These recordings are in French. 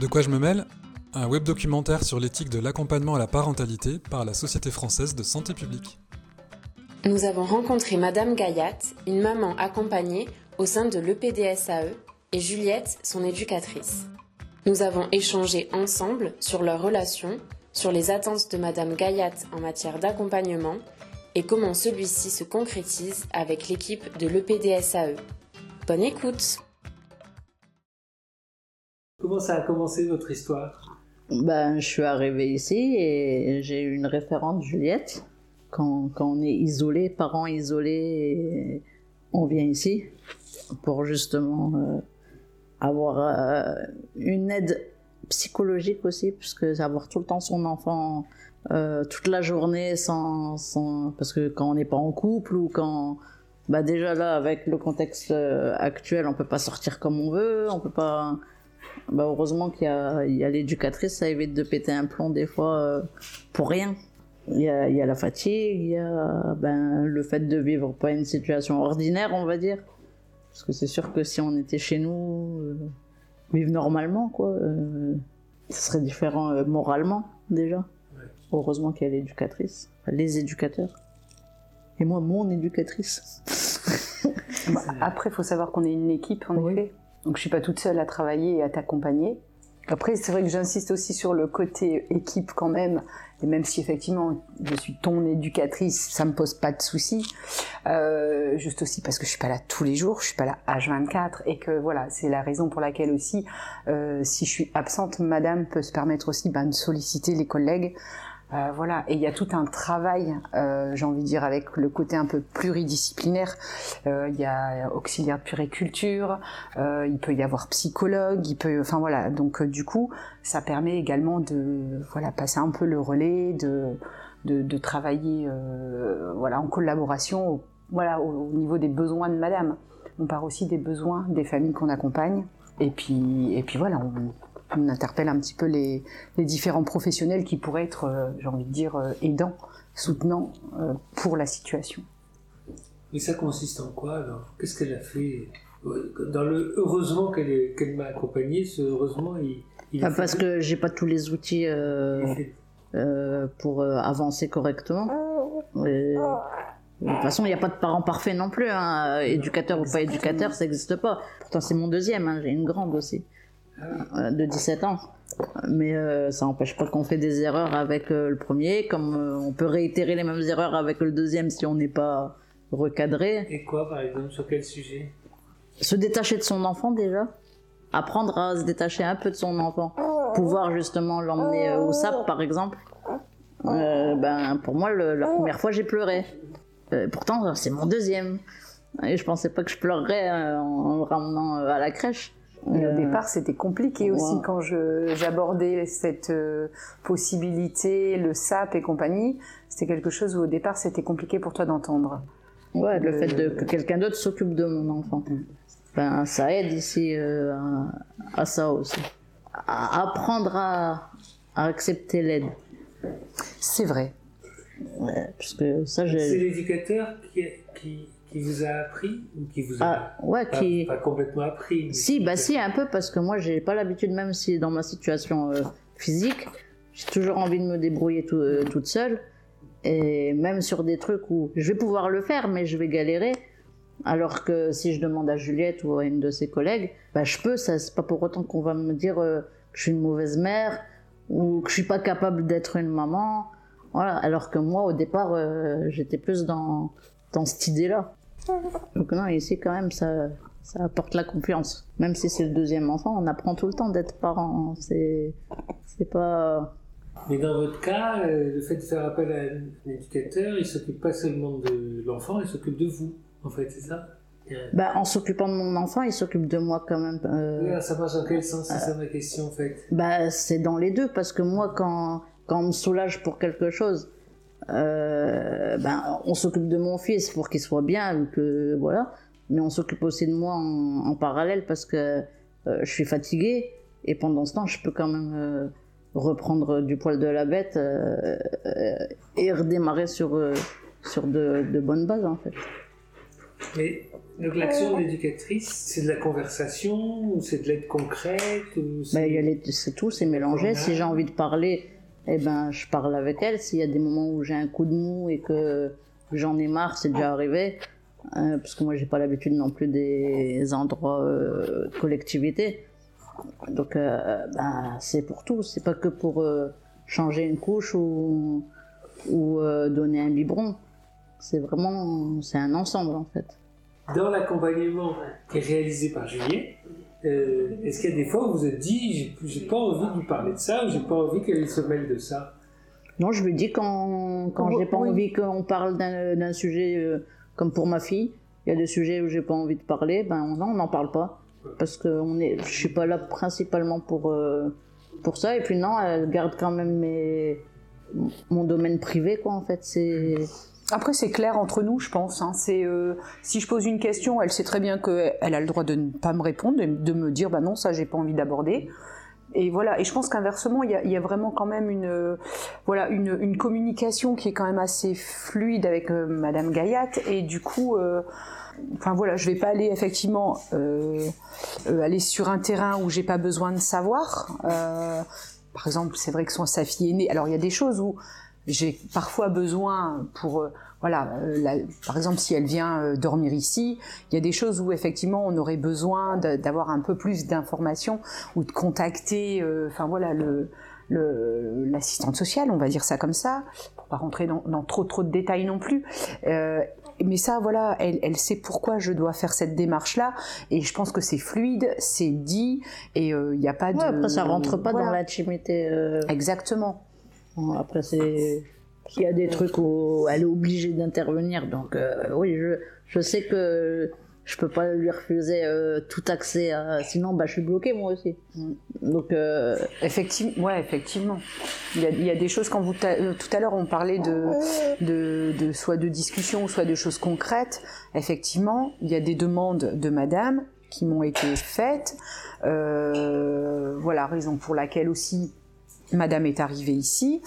De quoi je me mêle Un web documentaire sur l'éthique de l'accompagnement à la parentalité par la Société française de santé publique. Nous avons rencontré Madame Gayat, une maman accompagnée au sein de l'EPDSAE, et Juliette, son éducatrice. Nous avons échangé ensemble sur leur relation, sur les attentes de Madame Gayat en matière d'accompagnement et comment celui-ci se concrétise avec l'équipe de l'EPDSAE. Bonne écoute Comment ça a commencé votre histoire? Ben, Je suis arrivée ici et j'ai eu une référente, Juliette. Quand, quand on est isolé, parents isolés, on vient ici pour justement euh, avoir euh, une aide psychologique aussi, puisque avoir tout le temps son enfant euh, toute la journée sans, sans, parce que quand on n'est pas en couple ou quand bah déjà là avec le contexte actuel on peut pas sortir comme on veut on peut pas bah heureusement qu'il y a, il y a l'éducatrice, ça évite de péter un plomb des fois euh, pour rien. Il y, a, il y a la fatigue, il y a ben, le fait de vivre pas une situation ordinaire, on va dire. Parce que c'est sûr que si on était chez nous, euh, vivre normalement, quoi, euh, ce serait différent euh, moralement déjà. Ouais. Heureusement qu'il y a l'éducatrice, enfin, les éducateurs. Et moi, mon éducatrice. Bah, après, il faut savoir qu'on est une équipe, en Oui. effet. Donc, je suis pas toute seule à travailler et à t'accompagner. Après, c'est vrai que j'insiste aussi sur le côté équipe quand même. Et même si effectivement, je suis ton éducatrice, ça me pose pas de soucis. Euh, juste aussi parce que je suis pas là tous les jours, je suis pas là H24 et que voilà, c'est la raison pour laquelle aussi, euh, si je suis absente, Madame peut se permettre aussi ben, de solliciter les collègues. Euh, voilà, et il y a tout un travail, euh, j'ai envie de dire, avec le côté un peu pluridisciplinaire. Euh, Il y a auxiliaire de puriculture, euh, il peut y avoir psychologue, il peut, enfin voilà. Donc euh, du coup, ça permet également de, voilà, passer un peu le relais, de, de, de travailler, voilà, en collaboration, au, voilà, au, au niveau des besoins de Madame. On part aussi des besoins des familles qu'on accompagne. Et puis, et puis voilà, on, on interpelle un petit peu les, les différents professionnels qui pourraient être, euh, j'ai envie de dire, euh, aidants, soutenants euh, pour la situation. Et ça consiste en quoi alors? Qu'est-ce qu'elle a fait? Dans le heureusement qu'elle est- qu'elle m'a accompagné, ce heureusement, il, il Ah, parce fait- que j'ai pas tous les outils euh, euh, pour euh, avancer correctement. Et, de toute façon, il n'y a pas de parents parfaits non plus. Hein. Éducateur ou pas éducateur, ça n'existe pas. Pourtant, c'est mon deuxième. Hein. J'ai une grande aussi, de 17 ans. Mais euh, ça n'empêche pas qu'on fait des erreurs avec euh, le premier, comme euh, on peut réitérer les mêmes erreurs avec le deuxième si on n'est pas recadré. Et quoi, par exemple, sur quel sujet? Se détacher de son enfant déjà. Apprendre à se détacher un peu de son enfant. Pouvoir justement l'emmener au SAP par exemple. Ben, pour moi, le- la première fois, j'ai pleuré. Pourtant, c'est mon deuxième. Et je pensais pas que je pleurerais euh, en le ramenant à la crèche. Euh, au départ, c'était compliqué aussi quand je- j'abordais cette euh, possibilité, le SAP et compagnie. C'était quelque chose où au départ, c'était compliqué pour toi d'entendre. Ouais, le Le- fait de, que quelqu'un d'autre s'occupe de mon enfant. Ben, ça aide ici euh, à, à ça aussi. À apprendre à, à accepter l'aide. C'est vrai. Ouais, parce que ça, C'est l'éducateur qui, qui, qui vous a appris ou qui vous a Ah, ouais, pas, qui. pas complètement appris Si, bah si, un peu, parce que moi, j'ai pas l'habitude, même si dans ma situation euh, physique, j'ai toujours envie de me débrouiller tout- euh, toute seule. Et même sur des trucs où je vais pouvoir le faire, mais je vais galérer. Alors que si je demande à Juliette ou à une de ses collègues, bah je peux, ça c'est pas pour autant qu'on va me dire euh, que je suis une mauvaise mère ou que je suis pas capable d'être une maman. Voilà, alors que moi au départ j'étais plus dans, dans cette idée-là. Donc non, ici quand même ça, ça apporte la confiance. Même si c'est le deuxième enfant, on apprend tout le temps d'être parent. C'est, c'est pas. Mais dans votre cas, euh, le fait de faire appel à un éducateur, il s'occupe pas seulement de l'enfant, il s'occupe de vous, en fait, c'est ça? Euh, Bah, en s'occupant de mon enfant, il s'occupe de moi quand même. euh, Ça marche dans quel sens? C'est ça ma question, en fait. Bah, c'est dans les deux parce que moi, quand, quand on me soulage pour quelque chose, euh, ben, on s'occupe de mon fils pour qu'il soit bien, que voilà. Mais on s'occupe aussi de moi en, en parallèle parce que euh, je suis fatiguée et pendant ce temps, je peux quand même euh, reprendre du poil de la bête euh, euh, et redémarrer sur euh, sur de, de bonnes bases en fait. Mais donc l'action de l'éducatrice, c'est de la conversation ou c'est de l'aide concrète ou c'est- Ben, il y a les- c'est tout, c'est mélangé. Si j'ai envie de parler, eh ben, je parle avec elle. S'il y a des moments où j'ai un coup de mou et que j'en ai marre, c'est déjà arrivé. euh, parce que moi, j'ai pas l'habitude non plus des endroits euh, de collectivité. Donc, euh, ben, c'est pour tout. C'est pas que pour euh, changer une couche ou, donner un biberon. C'est vraiment, c'est un ensemble en fait. Dans l'accompagnement qui est réalisé par Juliette, euh, est-ce qu'il y a des fois où vous vous êtes dit j'ai- pas envie de lui parler de ça ou j'ai pas envie qu'elle se mêle de ça? Non, je lui dis quand, quand j'ai pas envie qu'on parle d'un sujet euh, comme pour ma fille. Il y a des sujets où j'ai pas envie de parler, ben non, on n'en parle pas. Parce que on est, je suis pas là principalement pour, euh, pour ça. Et puis non, elle garde quand même mes, mon domaine privé, quoi, en fait. C'est. Après, c'est clair entre nous, je pense. hein. C'est euh, si je pose une question, elle sait très bien qu'elle a le droit de ne pas me répondre, de, de me dire bah non, ça j'ai pas envie d'aborder. Et voilà. Et je pense qu'inversement, il y a, vraiment quand même une euh, voilà une, communication qui est quand même assez fluide avec euh, Madame Gayat. Et du coup. euh, Enfin voilà, je vais pas aller effectivement aller sur un terrain où j'ai pas besoin de savoir. Par exemple, c'est vrai que son sa fille est née. Alors il y a des choses où j'ai parfois besoin pour euh, voilà euh, la- par exemple si elle vient euh, dormir ici il y a des choses où effectivement on aurait besoin de- d'avoir un peu plus d'informations ou de contacter euh, enfin voilà le l'assistante sociale on va dire ça comme ça pour pas rentrer dans, dans trop trop de détails non plus Euh, mais ça, voilà, elle, elle sait pourquoi je dois faire cette démarche-là, et je pense que c'est fluide, c'est dit, et il n'y a pas de. Ouais, après, ça rentre pas Voilà. dans l'intimité. euh, Exactement. Bon, après, c'est. Il y a des trucs où elle est obligée d'intervenir, donc euh, oui, je, je sais que je peux pas lui refuser euh, tout accès, à... sinon bah, je suis bloqué moi aussi. Donc, euh, Effectivement, ouais, effectivement. Il y a, des choses quand vous tout à l'heure on parlait de, de, de soit de discussion, soit de choses concrètes. Effectivement, il y a des demandes de Madame qui m'ont été faites. Voilà, raison pour laquelle aussi Madame est arrivée ici.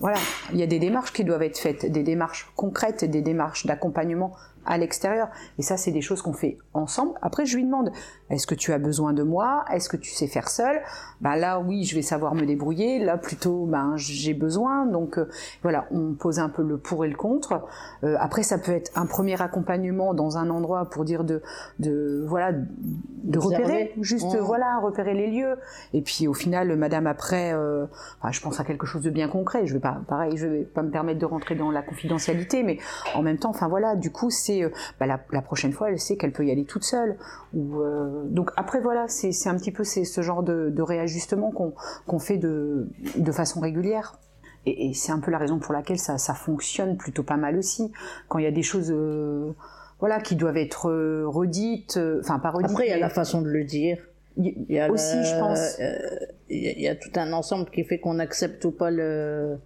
Voilà, il y a des démarches qui doivent être faites, des démarches concrètes, des démarches d'accompagnement à l'extérieur. Et ça, c'est des choses qu'on fait ensemble. Après, je lui demande, est-ce que tu as besoin de moi? Est-ce que tu sais faire seul? Ben là, oui, je vais savoir me débrouiller. Là, plutôt, ben j'ai besoin. Donc euh, voilà, on pose un peu le pour et le contre. Euh, après, ça peut être un premier accompagnement dans un endroit pour dire de, de voilà, de repérer, juste Mmh. voilà, repérer les lieux. Et puis au final, Madame après, euh, je pense à quelque chose de bien concret. Je vais pas, pareil, je vais pas me permettre de rentrer dans la confidentialité, mais en même temps, enfin voilà, du coup, c'est euh, bah, la, la prochaine fois, elle sait qu'elle peut y aller toute seule. Ou euh, donc après voilà, c'est un petit peu ce genre de, de réajustement qu'on fait de de façon régulière. Et, et c'est un peu la raison pour laquelle ça, ça fonctionne plutôt pas mal aussi. Quand il y a des choses, euh, voilà, qui doivent être redites, enfin pas redites. après, il y a la façon de le dire. il- y a Aussi, le- je pense. euh, Il y, a- il y a tout un ensemble qui fait qu'on accepte ou pas le,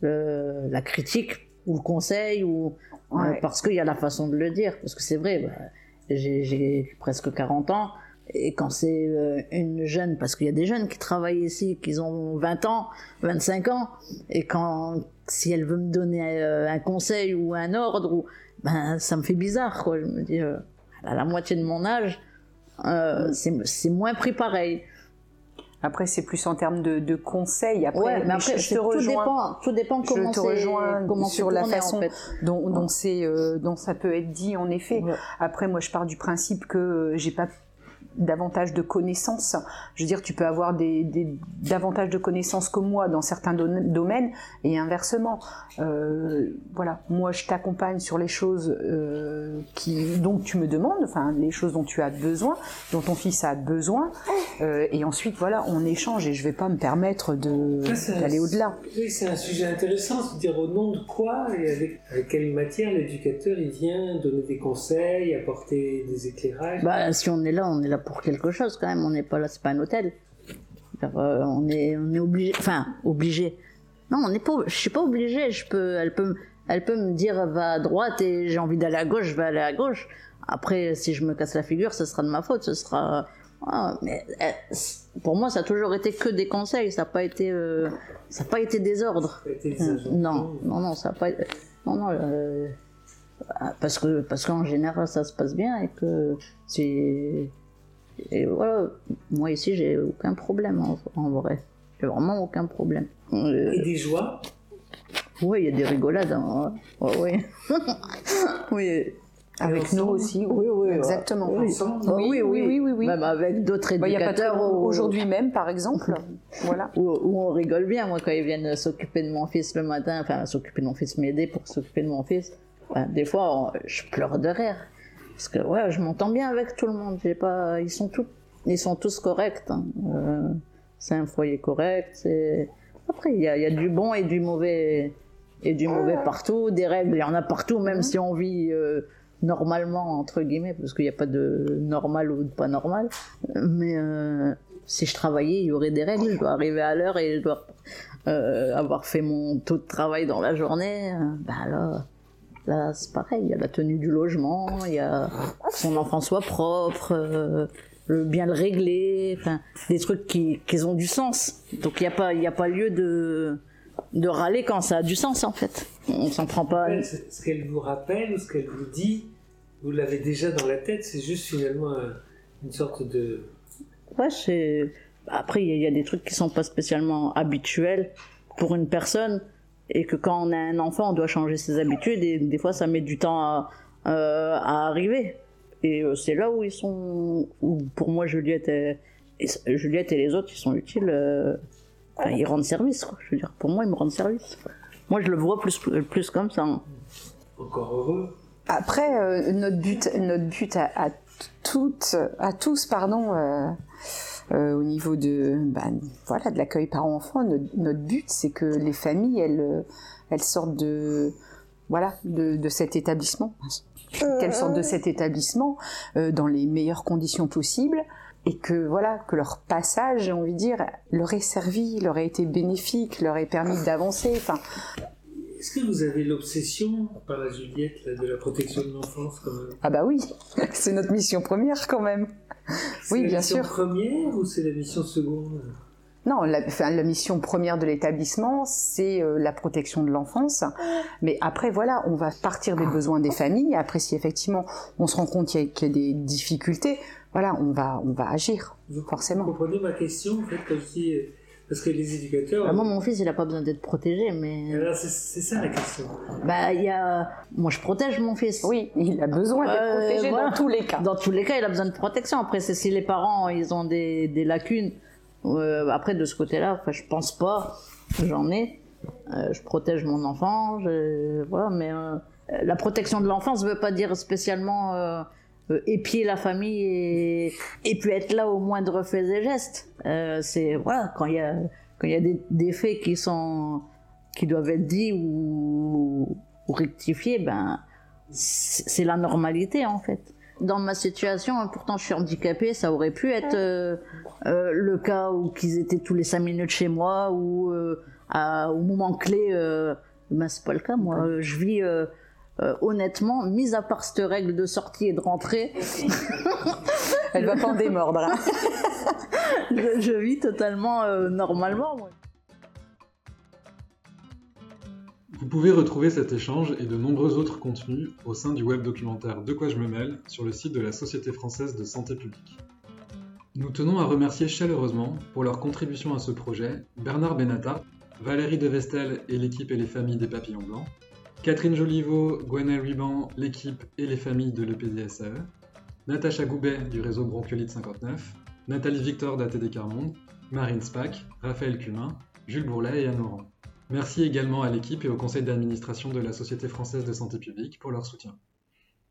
le- la critique ou le conseil ou Ouais. parce qu'il y a la façon de le dire. Parce que c'est vrai, bah, j'ai presque 40 ans et quand c'est euh, une jeune, parce qu'il y a des jeunes qui travaillent ici, qui ont 20 ans, 25 ans, et quand si elle veut me donner euh, un conseil ou un ordre, ou, ben ça me fait bizarre. Quoi. Je me dis, euh, à la moitié de mon âge, euh, c'est moins pris pareil. Après, c'est plus en termes de, de conseils. Après, Ouais, mais après, je, je te tout rejoins dépend, tout dépend Je comment te c'est rejoins comment sur la façon en fait. dont, dont c'est, euh, dont ça peut être dit, en effet. Ouais. Après, moi, je pars du principe que euh, j'ai pas davantage de connaissances. Je veux dire, tu peux avoir des, des- davantage de connaissances que moi dans certains domaines et inversement. Euh, voilà, moi, je t'accompagne sur les choses euh, qui, dont tu me demandes, enfin, les choses dont tu as besoin, dont ton fils a besoin, euh, et ensuite, voilà, on échange et je vais pas me permettre un- d'aller au-delà. Oui, c'est un sujet intéressant, se dire au nom de quoi et avec, avec quelle matière l'éducateur il vient donner des conseils, apporter des éclairages. Bah, si on est là, on est là pour quelque chose quand même. On n'est pas là, c'est pas un hôtel. Alors, euh, on est, on est obligé. Enfin, obligé. Non, on n'est pas. Je suis pas obligé. Je peux. Elle peut. me- Elle peut me dire va à droite et j'ai envie d'aller à gauche, je vais aller à gauche. Après, si je me casse la figure, ce sera de ma faute. Ce sera. Ah, mais c- pour moi, ça a toujours été que des conseils. Ça n'a pas été. euh, Ça n'a pas été des ordres. A été. Non, non, non, ça n'a pas. Non, non. euh, Parce que parce qu'en général ça se passe bien et que c'est et voilà moi ici j'ai aucun problème en, en vrai j'ai vraiment aucun problème Euh, Et des joies oui il y a des rigolades hein. ouais, ouais. oui Avec ensemble nous aussi, Oui, oui, exactement. oui. Ensemble Ah Oui, oui, oui, oui, oui. même avec d'autres Bah, il y a pas très éducateurs aujourd'hui même, par exemple. voilà. où, où on rigole bien, moi, quand ils viennent s'occuper de mon fils le matin, enfin, s'occuper de mon fils, m'aider pour s'occuper de mon fils, ben, des fois, on- je pleure de rire. Parce que, ouais, je m'entends bien avec tout le monde. J'ai pas, ils sont tous, ils sont tous corrects. hein. Euh, c'est un foyer correct. Après, il y a, il y a du bon et du mauvais, et du mauvais partout. Des règles, il y en a partout, même si on vit euh, normalement, entre guillemets, parce qu'il n'y a pas de normal ou de pas normal. Mais euh, si je travaillais, il y aurait des règles. Je dois arriver à l'heure et je dois avoir fait mon taux de travail dans la journée. Bah là, là c'est pareil. Il y a la tenue du logement, il y a son enfant soit propre, euh, le bien le régler, enfin des trucs qui, qui ont du sens. Donc il n'y a pas, y a pas lieu de de râler quand ça a du sens en fait. On s'en prend pas. Ouais, Ce qu'elle vous rappelle ou ce qu'elle vous dit, vous l'avez déjà dans la tête, c'est juste finalement un- une sorte de. Ouais, c'est. Après, il y, y a des trucs qui sont pas spécialement habituels pour une personne et que quand on a un enfant, on doit changer ses habitudes et des fois, ça met du temps à, euh, à arriver. Et euh, c'est là où ils sont. Où pour moi, Juliette et, et- Juliette et les autres, ils sont utiles. euh, enfin, ils rendent service, quoi. Je veux dire, pour moi, ils me rendent service. Moi, je le vois plus, plus comme ça. hein. Encore heureux. Après, euh, notre but, notre but à, à toutes, à tous, pardon, euh, au niveau de, ben, voilà, de l'accueil parents-enfants, notre, notre but, c'est que les familles, elles, euh, elles sortent de, voilà, de, de cet établissement, qu'elles sortent de cet établissement euh, dans les meilleures conditions possibles. Et que voilà, que leur passage, j'ai envie de dire, leur ait servi, leur ait été bénéfique, leur ait permis d'avancer. Enfin, Est-ce que vous avez l'obsession, par la Juliette, de la protection de l'enfance quand même? Ah bah oui, c'est notre mission première quand même. C'est Oui, la bien mission sûr. première ou c'est la mission seconde? Non, la, enfin, la mission première de l'établissement, c'est euh, la protection de l'enfance. Mais après, voilà, on va partir des besoins des familles. Après, si effectivement on se rend compte qu'il y, a- qu'il y a des difficultés, voilà, on va, on va agir, Vous forcément. comprenez ma question, en fait, je dis. euh, Parce que les éducateurs. Bah, moi, mon fils, il a pas besoin d'être protégé, mais. Alors, c'est c'est ça la question. Bah, il y a. Moi, je protège mon fils. Oui, il a besoin d'être Euh, protégé voilà. dans tous les cas. Dans tous les cas, il a besoin de protection. Après, c'est si les parents ils ont des, des lacunes. euh, après, de ce côté-là, enfin, je pense pas. J'en ai. Euh, je protège mon enfant. Je, voilà, mais euh, la protection de l'enfance ne veut pas dire spécialement épier la famille et, et puis être là au moindre fait et geste. Euh, c'est voilà, quand il y a quand il y a des, des faits qui sont qui doivent être dits ou, ou rectifiés, ben c'est la normalité en fait. Dans ma situation, pourtant je suis handicapée, ça aurait pu être euh, euh, le cas où qu'ils étaient tous les cinq minutes chez moi ou euh, à- au moment clé. Euh, ben c'est pas le cas. Moi, Euh, je vis euh, honnêtement, mis à part cette règle de sortie et de rentrée, Elle va pas en démordre. je, vis totalement euh, normalement. Vous pouvez retrouver cet échange et de nombreux autres contenus au sein du web documentaire De quoi je me mêle sur le site de la Société française de santé publique. Nous tenons à remercier chaleureusement pour leur contribution à ce projet Bernard Benata, Valérie Devestel et l'équipe et les familles des papillons blancs, Catherine Joliveau, Gwenaël Ruban, l'équipe et les familles de l'EPDSAE, Natacha Goubet du réseau Bronchiolite 59, Nathalie Victor d'ATD Carmonde, Marine Spack, Raphaël Cumin, Jules Bourlet et Anne Laurent. Merci également à l'équipe et au conseil d'administration de la Société française de santé publique pour leur soutien.